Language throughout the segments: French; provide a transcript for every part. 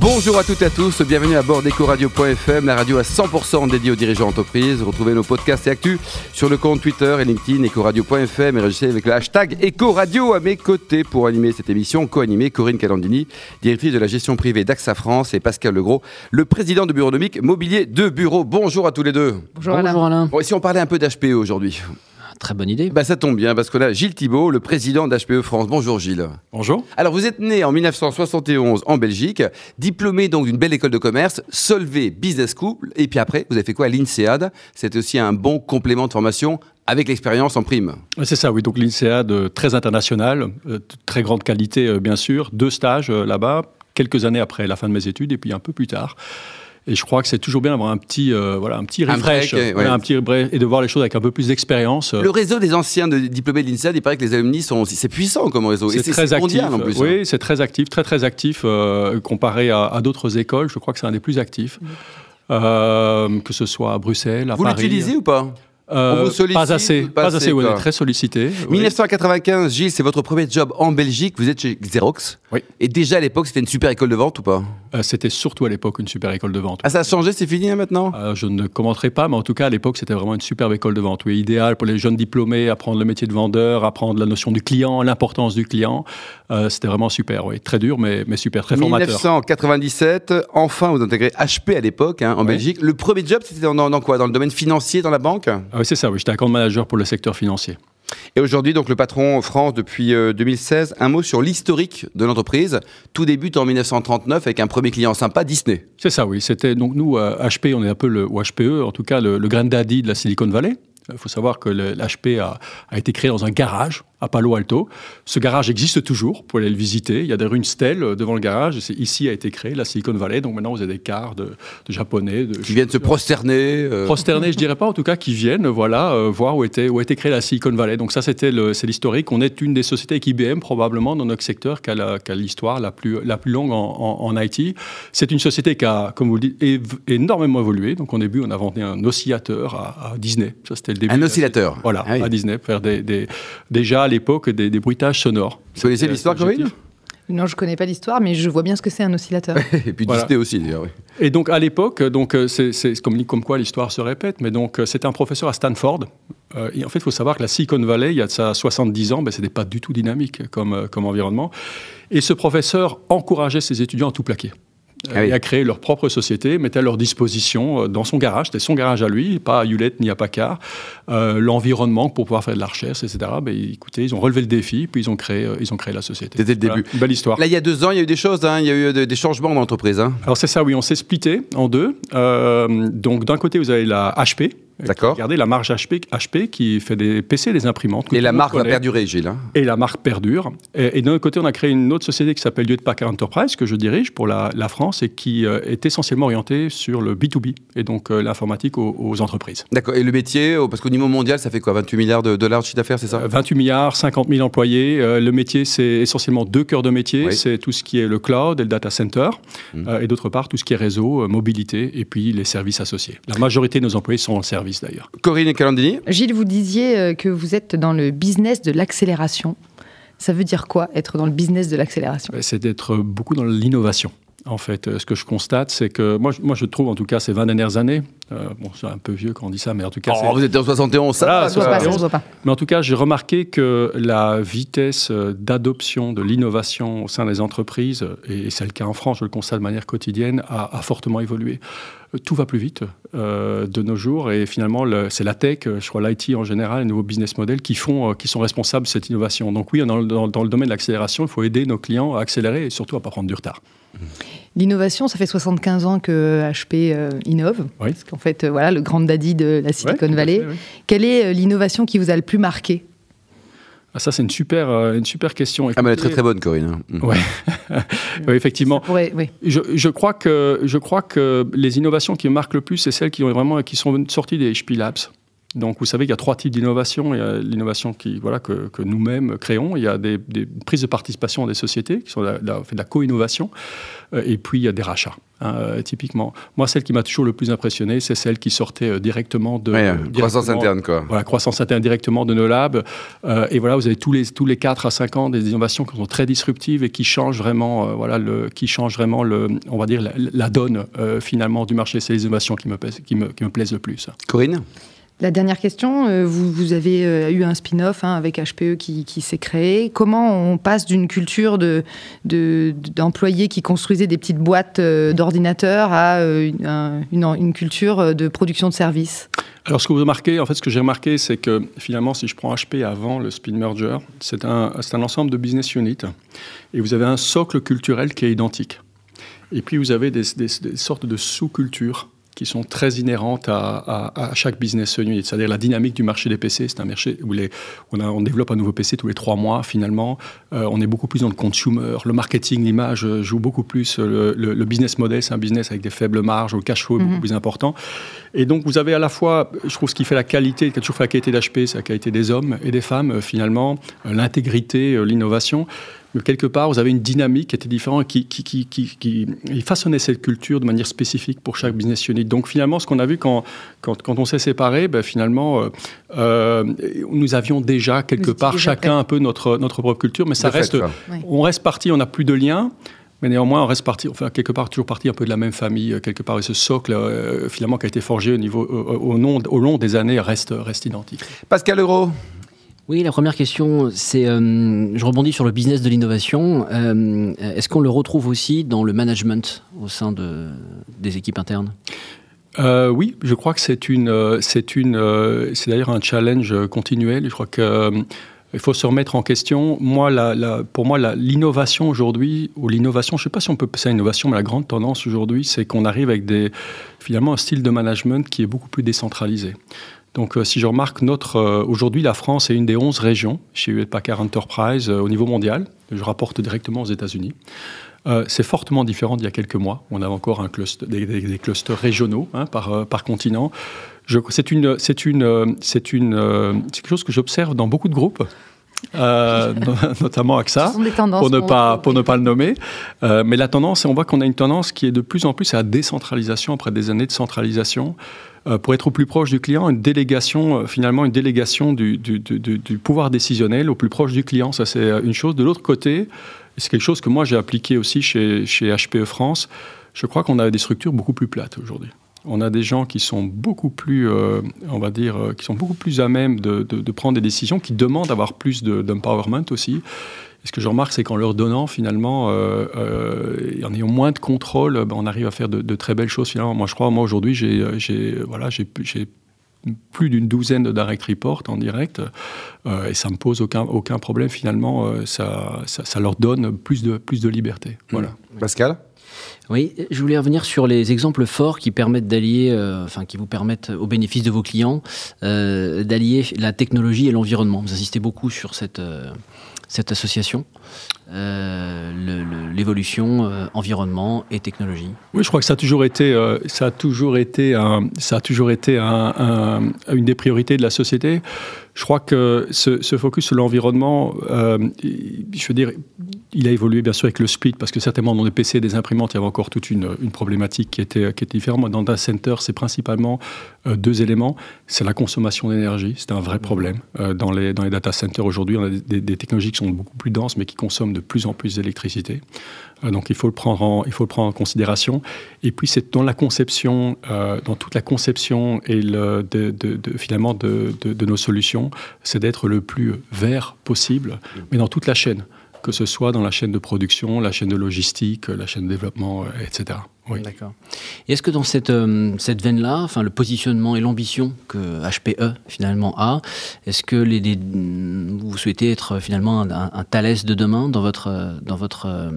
Bonjour à toutes et à tous, bienvenue à bord d'EcoRadio.fm, la radio à 100% dédiée aux dirigeants d'entreprise. Retrouvez nos podcasts et actus sur le compte Twitter et LinkedIn EcoRadio.fm et réagissez avec le hashtag EcoRadio à mes côtés pour animer cette émission, co-animée Corinne Calandini, directrice de la gestion privée d'AXA France et Pascal Legros, le président de Bureaunomique Mobilier de Bureau. Bonjour à tous les deux. Bonjour, Alain. Bon, si on parlait un peu d'HPE aujourd'hui? Très bonne idée. bah, Ça tombe bien parce qu'on a Gilles Thibault, le président d'HPE France. Bonjour Gilles. Bonjour. Alors vous êtes né en 1971 en Belgique, diplômé donc d'une belle école de commerce, Solvay Business School, et puis après vous avez fait quoi à l'INSEAD? C'est aussi un bon complément de formation avec l'expérience en prime. C'est ça, oui. Donc l'INSEAD, très international, euh, très grande qualité euh, bien sûr, deux stages euh, là-bas, quelques années après la fin de mes études et puis un peu plus tard. Et je crois que c'est toujours bien d'avoir un petit, euh, voilà, un petit refresh, Un break, voilà, ouais. un petit et de voir les choses avec un peu plus d'expérience. Le réseau des anciens de, diplômés de l'INSEAD, il paraît que les alumni sont aussi... C'est puissant comme réseau. C'est très actif. mondial en plus. hein. Oui, c'est très actif, très très actif euh, comparé à, à d'autres écoles. Je crois que c'est un des plus actifs. Euh, que ce soit à Bruxelles, à Vous Paris. l'utilisez ou pas? Euh, On vous sollicite Pas assez, pas pas, assez, on est très sollicité. oui. 1995, Gilles, c'est votre premier job en Belgique. Vous êtes chez Xerox. Oui. Et déjà à l'époque, c'était une super école de vente ou pas? Euh, C'était surtout à l'époque une super école de vente. Ah, ça a changé, c'est fini hein, maintenant? Euh, je ne commenterai pas, mais en tout cas, à l'époque, c'était vraiment une superbe école de vente. Oui, idéal pour les jeunes diplômés, apprendre le métier de vendeur, apprendre la notion du client, l'importance du client. Euh, c'était vraiment super, oui. Très dur, mais, mais super, très formateur. 1997, enfin vous intégrez HP à l'époque hein, en. Belgique. Le premier job, c'était dans, dans quoi? Dans le domaine financier, dans la banque? Ah oui, c'est ça, oui. J'étais account manager pour le secteur financier. Et aujourd'hui, donc le patron France depuis euh, 2016. Un mot sur l'historique de l'entreprise. Tout débute en 1939 avec un premier client sympa, Disney. C'est ça, oui. C'était donc nous, euh, HP, on est un peu le ou HPE, en tout cas le, le granddaddy de la Silicon Valley. Il faut savoir que l'HP a, a été créé dans un garage à Palo Alto. Ce garage existe toujours, pour aller le visiter. Il y a d'ailleurs une stèle euh, devant le garage. Et ici a été créé la Silicon Valley. Donc maintenant, vous avez des cars de, de japonais, de Qui viennent se prosterner. euh, prosternés, je dirais pas, en tout cas, qui viennent, voilà, euh, voir où était, où a été créée la Silicon Valley. Donc ça, c'était c'est l'historique. On est une des sociétés avec IBM, probablement, dans notre secteur, qui a, la- l'histoire la plus, la plus longue en, en- en IT. C'est une société qui a, comme vous le dites, énormément évolué. Donc au début, on a vendu un oscillateur à, à Disney. Ça, c'était le début. Un oscillateur. Voilà, Ah oui. à Disney, faire des, des- déjà l'époque des, des bruitages sonores. Vous connaissez l'histoire. Corinne Non, je connais pas l'histoire, mais je vois bien ce que c'est un oscillateur. Et puis Voilà. Disney aussi, d'ailleurs. oui. Et donc à l'époque, donc euh, c'est comme, comme quoi l'histoire se répète, mais donc euh, c'était un professeur à Stanford. Euh, et en fait, il faut savoir que la Silicon Valley, il y a de ça 70 ans, ben, c'était pas du tout dynamique comme, comme environnement. Et ce professeur encourageait ses étudiants à tout plaquer. Ah oui. Et à créer leur propre société, mettait à leur disposition euh, dans son garage, c'était son garage à lui, pas à Hewlett ni à Packard, euh, l'environnement pour pouvoir faire de la recherche, etc. Ben, écoutez, ils ont relevé le défi, puis ils ont créé, euh, ils ont créé la société. C'était le Voilà, début. une belle histoire. Là, il y a deux ans, il y a eu des choses, hein, il y a eu de- des changements dans l'entreprise. hein. Alors c'est ça, oui, on s'est splitté en deux. Euh, donc d'un côté, vous avez la HP. D'accord. Regardez la marge HP, HP qui fait des PC, des imprimantes. que Et la marque va perdurer, Gilles. hein. Et la marque perdure. Et, et d'un autre côté, on a créé une autre société qui s'appelle Hewlett Packard Enterprise, que je dirige pour la, la France et qui euh, est essentiellement orientée sur le B2B et donc euh, l'informatique aux, aux entreprises. D'accord. Et le métier, oh, parce qu'au niveau mondial, ça fait quoi 28 milliards de dollars de chiffre d'affaires, c'est ça? Euh, 28 milliards, 50 000 employés. Euh, le métier, c'est essentiellement deux cœurs de métier. Oui. C'est tout ce qui est le cloud et le data center. Euh, et d'autre part, tout ce qui est réseau, euh, mobilité et puis les services associés. La majorité de nos employés sont en service d'ailleurs. Corinne et Calandini Gilles, vous disiez euh, que vous êtes dans le business de l'accélération. Ça veut dire quoi, être dans le business de l'accélération? Euh, C'est d'être beaucoup dans l'innovation. En fait, Euh, ce que je constate, c'est que moi, je- moi, je trouve, en tout cas, ces 20 dernières années, bon, c'est un peu vieux quand on dit ça, mais en tout cas, Oh, vous êtes en 71, ça Voilà, pas, ça. Mais en tout cas, j'ai remarqué que la vitesse euh, d'adoption de l'innovation au sein des entreprises, euh, et c'est le cas en France, je le constate de manière quotidienne, a, a fortement évolué. Euh, Tout va plus vite euh, de nos jours et finalement, le- c'est la tech, euh, je crois l'IT en général, les nouveaux business models qui, font, euh, qui sont responsables de cette innovation. Donc oui, dans, dans- dans le domaine de l'accélération, il faut aider nos clients à accélérer et surtout à ne pas prendre du retard. L'innovation, ça fait 75 ans que HP euh, innove. Oui. Parce qu'en fait, euh, voilà, le grand daddy de la Silicon Ouais, Valley. fait, oui. Quelle est euh, l'innovation qui vous a le plus marqué? Ah, ça, c'est une super, une super question. Ah, mais elle est très très bonne, Corinne. hein. Mm. Ouais. oui, effectivement. Pourrait- oui. Je, je crois que, je crois que les innovations qui me marquent le plus, c'est celles qui, ont vraiment, qui sont sorties des HP Labs. Donc, vous savez qu'il y a trois types d'innovation. Il y a l'innovation qui, voilà, que, que nous-mêmes créons. Il y a des, des, prises de participation des sociétés qui sont la, la, fait de la co-innovation. Euh, et puis, il y a des rachats. Hein, euh, typiquement, moi, celle qui m'a toujours le plus impressionné, c'est celle qui sortait euh, directement de ouais, croissance interne, quoi. Voilà, croissance interne directement de nos labs. Euh, et voilà, vous avez tous les tous les 4 à 5 ans des innovations qui sont très disruptives et qui changent vraiment, euh, voilà, le, qui changent vraiment le, on va dire la, la donne euh, finalement du marché. C'est les innovations qui me, qui me qui me plaisent le plus. Corinne? La dernière question, euh, vous, avez euh, eu un spin-off hein, avec HPE qui, s'est créé. Comment on passe d'une culture d'employés de, de, qui construisaient des petites boîtes euh, d'ordinateurs à une, culture de production de services? Alors, ce que en fait, ce que j'ai remarqué, c'est que finalement, si je prends HP avant le spin merger, c'est un, ensemble de business units et vous avez un socle culturel qui est identique. Et puis, vous avez des sortes de sous-cultures qui sont très inhérentes à, à, à chaque business unit. C'est-à-dire la dynamique du marché des PC. C'est un marché où les, on, a, on, développe un nouveau PC tous les trois mois, finalement. Euh, on est beaucoup plus dans le consumer. Le marketing, l'image joue beaucoup plus. Le, le, le business model, c'est un business avec des faibles marges, le cash flow est mm -hmm. beaucoup plus important. Et donc, vous avez à la fois, je trouve, ce qui fait la qualité, qui a toujours fait la qualité d'HP, c'est la qualité des hommes et des femmes, finalement, l'intégrité, l'innovation mais quelque part, vous avez une dynamique qui était différente, qui, qui, qui, qui, qui façonnait cette culture de manière spécifique pour chaque business unit. Donc finalement, ce qu'on a vu quand, quand, quand on s'est séparés, ben, finalement, euh, euh, nous avions déjà quelque part chacun un peu notre, notre propre culture, mais ça de reste, fait, on reste parti, on n'a plus de lien. Mais néanmoins, on reste parti, enfin, quelque part, toujours parti un peu de la même famille, quelque part, et ce socle, euh, finalement, qui a été forgé au, niveau, au, au, au long des années, reste, reste identique. Pascal Euro oui, la première question, c'est, euh, je rebondis sur le business de l'innovation. Euh, est-ce qu'on le retrouve aussi dans le management au sein de, des équipes internes? Euh, oui, je crois que c'est une, c'est une, c'est d'ailleurs un challenge continuel. Je crois que il faut se remettre en question. Moi, pour moi, l'innovation aujourd'hui, ou l'innovation, je ne sais pas si on peut passer à innovation, mais la grande tendance aujourd'hui, c'est qu'on arrive avec des, finalement un style de management qui est beaucoup plus décentralisé. Donc, euh, si je remarque, notre euh, aujourd'hui, la France est une des 11 régions chez Hewlett Packard Enterprise euh, au niveau mondial. Je rapporte directement aux États-Unis. C'est fortement différent d'il y a quelques mois. On a encore un cluster, des, des, des clusters régionaux hein, par, par continent. C'est une, c'est une, c'est une, c'est quelque chose que j'observe dans beaucoup de groupes. Euh, notamment AXA, pour ne pas pour ne pas le nommer. Euh, mais la tendance, on voit qu'on a une tendance qui est de plus en plus à la décentralisation après des années de centralisation. Euh, pour être au plus proche du client, une délégation, finalement, une délégation du, pouvoir décisionnel au plus proche du client, ça c'est une chose. De l'autre côté, c'est quelque chose que moi j'ai appliqué aussi chez, chez HPE France, je crois qu'on a des structures beaucoup plus plates aujourd'hui on a des gens qui sont beaucoup plus, euh, on va dire, euh, qui sont beaucoup plus à même de, prendre des décisions, qui demandent d'avoir plus d'empowerment de, aussi. Et ce que je remarque, c'est qu'en leur donnant finalement, euh, en ayant moins de contrôle, ben, on arrive à faire de, très belles choses finalement. Moi, je crois, moi aujourd'hui, j'ai voilà, plus d'une douzaine de direct reports en direct et ça me pose aucun, problème finalement. Ça, ça, ça, leur donne plus de, plus de liberté. Voilà. Pascal? Oui, je voulais revenir sur les exemples forts qui permettent d'allier, euh, enfin qui vous permettent au bénéfice de vos clients euh, d'allier la technologie et l'environnement. Vous insistez beaucoup sur cette, euh, cette association, l'évolution environnement et technologie. Oui, je crois que ça a toujours été, ça a toujours été, ça a toujours été un, un, une des priorités de la société. Je crois que ce, ce focus sur l'environnement, je veux dire, il a évolué bien sûr avec le split, parce que certainement dans les PC et des imprimantes, il y avait encore toute une, une problématique qui était, qui était différente. Dans Data Center, c'est principalement euh, deux éléments. C'est la consommation d'énergie, c'est un vrai problème. Euh, dans, les, dans les data centers aujourd'hui, on a des, des, technologies qui sont beaucoup plus denses, mais qui consomment de plus en plus d'électricité. Euh, donc il faut, le prendre en, il faut le prendre en considération. Et puis c'est dans la conception, dans toute la conception et le, de, de, de, finalement de, de nos solutions, c'est d'être le plus vert possible, mais dans toute la chaîne que ce soit dans la chaîne de production, la chaîne de logistique, la chaîne de développement, euh, etc. Oui. D'accord. Est-ce que dans cette, euh, cette veine-là, enfin, le positionnement et l'ambition que HPE finalement a, est-ce que vous souhaitez être finalement un, un, Thalès de demain dans votre, dans votre euh,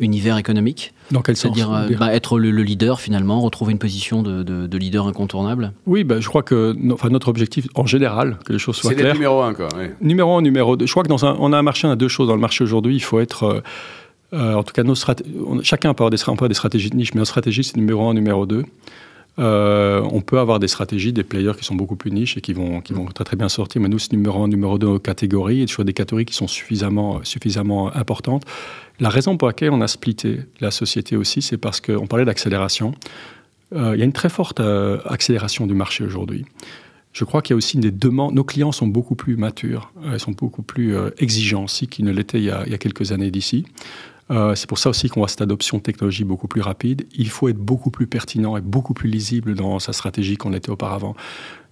univers économique? Dans quel sens C'est-à-dire euh, bah, être le, le, leader finalement, retrouver une position de, de, de leader incontournable Oui, bah, je crois que no, enfin, notre objectif en général, que les choses soient claires. C'est numéro un, quoi. Oui. Numéro un, numéro deux. Je crois que dans un, on a un marché, on a deux choses dans le marché aujourd'hui. Il faut être. Euh, euh, en tout cas, nos chacun peut avoir, des, peut avoir des stratégies de niche, mais notre stratégie, c'est numéro un, numéro deux. Euh, on peut avoir des stratégies, des players qui sont beaucoup plus niches et qui vont, qui vont très très bien sortir. Mais nous, c'est numéro un, numéro deux catégories et sur des catégories qui sont suffisamment, suffisamment importantes. La raison pour laquelle on a splitté la société aussi, c'est parce qu'on parlait d'accélération. Euh, il y a une très forte euh, accélération du marché aujourd'hui. Je crois qu'il y a aussi des demandes. Nos clients sont beaucoup plus matures, ils sont beaucoup plus exigeants aussi qu'ils ne l'étaient il, y a quelques années d'ici. Euh, c'est pour ça aussi qu'on voit cette adoption de technologie beaucoup plus rapide. Il faut être beaucoup plus pertinent et beaucoup plus lisible dans sa stratégie qu'on était auparavant.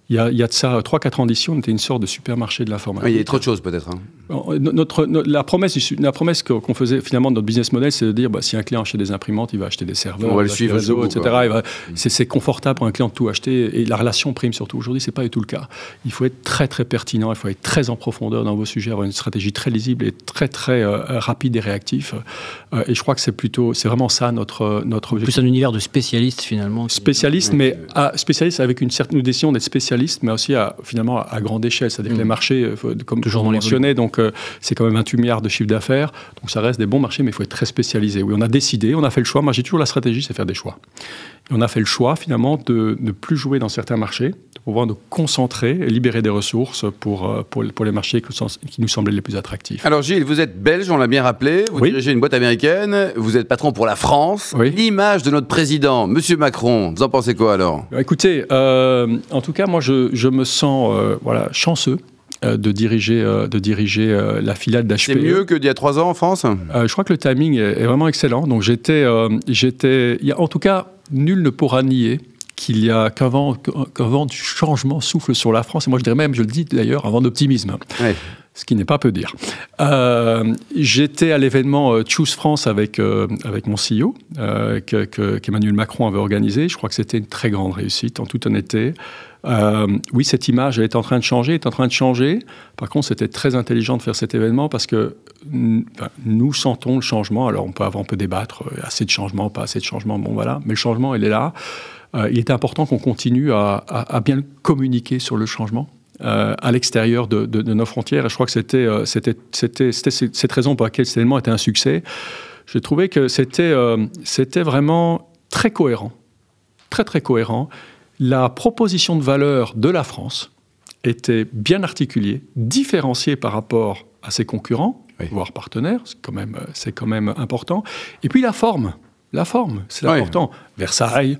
Il y, a, il y a de ça 3-4 ans d'ici, on était une sorte de supermarché de l'informatique. il y a trop de choses peut-être. Hein. Notre, la promesse, la promesse qu'on faisait finalement de notre business model, c'est de dire bah, si un client achète des imprimantes, il va acheter des serveurs, on va le suivre, réseaux, etc. C'est confortable pour un client de tout acheter et la relation prime surtout. Aujourd'hui, c'est pas du tout le cas. Il faut être très très pertinent, il faut être très en profondeur dans vos sujets, avoir une stratégie très lisible et très très euh, rapide et réactif. Euh, et je crois que c'est plutôt, c'est vraiment ça notre notre objectif. Plus un univers de spécialistes finalement. Spécialistes, mais à, spécialistes avec une certaine décision d'être mais aussi à, finalement à grande échelle, c'est-à-dire que les mm. marchés, euh, comme toujours mentionné, donc euh, c'est quand même 28 milliards de chiffre d'affaires, donc ça reste des bons marchés, mais il faut être très spécialisé. Oui, on a décidé, on a fait le choix. Moi, j'ai toujours la stratégie, c'est faire des choix. Et on a fait le choix finalement de ne plus jouer dans certains marchés, de pouvoir nous concentrer et libérer des ressources pour, euh, pour, pour les marchés qui nous semblaient les plus attractifs. Alors Gilles, vous êtes belge, on l'a bien rappelé, vous dirigez une boîte américaine, vous êtes patron pour la France. L'image de notre président, Monsieur Macron, vous en pensez quoi alors? Écoutez, en tout cas, moi je, je me sens euh, voilà, chanceux euh, de diriger, euh, de diriger la filiale d'HPE. C'est mieux que d'il y a trois ans en France? Je crois que le timing est, vraiment excellent. Donc j'étais, j'étais, en tout cas, nul ne pourra nier qu'il y a qu'un vent, vent, du changement souffle sur la France. Et moi, je dirais même, je le dis d'ailleurs, un vent d'optimisme. Ce qui n'est pas peu dire. J'étais à l'événement Choose France avec, avec mon CEO, qu'Emmanuel Macron avait organisé. Je crois que c'était une très grande réussite, en toute honnêteté. Euh, oui, cette image, elle est en train de changer, est en train de changer. Par contre, c'était très intelligent de faire cet événement parce que nous sentons le changement. Alors, on peut, peut débattre, euh, assez de changement, pas assez de changement, bon voilà, mais le changement, il est là. Euh, il est important qu'on continue à, bien communiquer sur le changement. À l'extérieur de, nos frontières. Et je crois que c'était c'était cette raison pour laquelle cet événement était un succès. J'ai trouvé que c'était c'était vraiment très cohérent, très très cohérent la proposition de valeur de la France était bien articulée, différenciée par rapport à ses concurrents, voire partenaires, c'est quand, même, quand même important. Et puis la forme, la forme, c'est important. Versailles,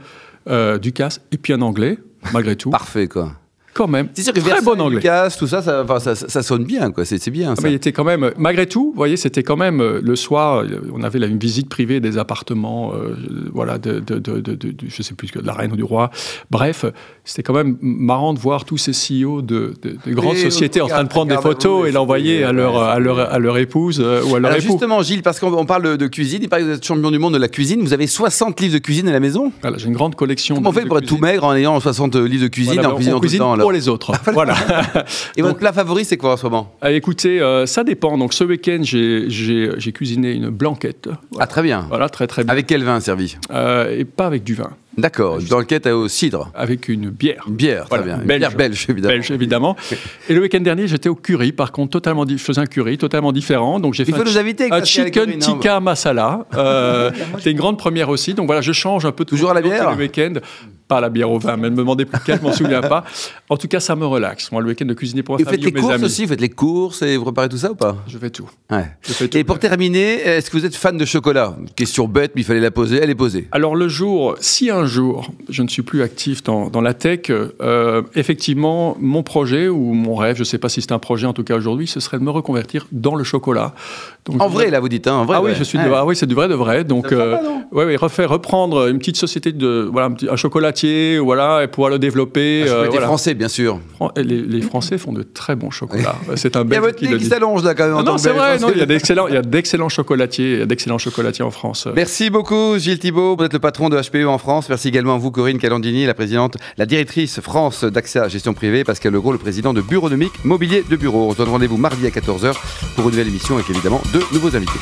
euh, Ducasse, et puis un anglais, malgré tout. Parfait, quoi quand même. C'est sûr que très bon anglais. Lucas, tout ça ça, ça, ça, sonne bien, quoi. C'est bien. Ah, ça. il était quand même, malgré tout, vous voyez, c'était quand même euh, le soir. Euh, on avait une visite privée des appartements, euh, voilà, de, de, de, de, je sais plus que de la reine ou du roi. Bref, c'était quand même marrant de voir tous ces CEO de, grandes sociétés en train de prendre des photos et l'envoyer à leur, à leur, à leur épouse ou à leur Alors Justement, Gilles, parce qu'on parle de cuisine, il paraît que vous êtes champion du monde de la cuisine. Vous avez 60 livres de cuisine à la maison? Voilà, j'ai une grande collection. Comment on fait pour être tout maigre en ayant 60 livres de cuisine en cuisinant tout le temps pour les autres. voilà. Et votre plat favori, c'est quoi en ce moment? Ah, Écoutez, euh, ça dépend. Donc ce week-end, j'ai cuisiné une blanquette. Ah très bien. Voilà, très très bien. Avec quel vin servi? Euh, Et pas avec du vin. D'accord, une blanquette au cidre. Avec une bière. Une bière, très bien. Une belge. bière belge, évidemment. Belge, évidemment. Et le week-end dernier, j'étais au curry, par contre, totalement je faisais un curry totalement différent. Donc j'ai fait faut un, nous inviter un chicken tikka masala. Euh, C'était une grande première aussi. Donc voilà, je change un peu Toujours à la bière le week-end pas la bière au vin, mais ne me demandez plus quelle, je m'en souviens pas. En tout cas, ça me relaxe. Moi, le week-end de cuisiner pour ma et famille Vous faites les courses aussi, vous faites les courses et vous préparez tout ça ou pas? Je fais tout. Ouais. Je fais tout. Et pour terminer, est-ce que vous êtes fan de chocolat? Question bête, mais il fallait la poser, elle est posée. Alors le jour, si un jour je ne suis plus actif dans, dans la tech, euh, effectivement, mon projet ou mon rêve, je ne sais pas si c'est un projet en tout cas aujourd'hui, ce serait de me reconvertir dans le chocolat. Donc, en vrai, là, vous dites, hein, en vrai. Ah oui, je suis de, ah oui, c'est du vrai de vrai. Donc, euh, ouais, ouais, refaire, reprendre une petite société de, voilà, un, chocolatier, voilà, et pouvoir le développer. Ah, euh, français, bien sûr. Les, Français font de très bons chocolats. C'est un bel. Il y a votre qui s'allonge là quand même. non, c'est vrai. Non, il y a d'excellents, il y a d'excellents chocolatiers, d'excellents chocolatiers en France. Merci beaucoup, Gilles Thibault. Vous êtes le patron de HPE en France. Merci également à vous, Corinne Calandini, la présidente, la directrice France d'Accès à Gestion Privée, Pascal Legros, le président de Bureaunomique Mobilier de Bureau. On se donne rendez-vous mardi à 14h pour une nouvelle émission avec évidemment deux nouveaux invités.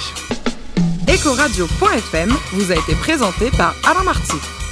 Ecoradio.fm vous a été présenté par Alain Marty.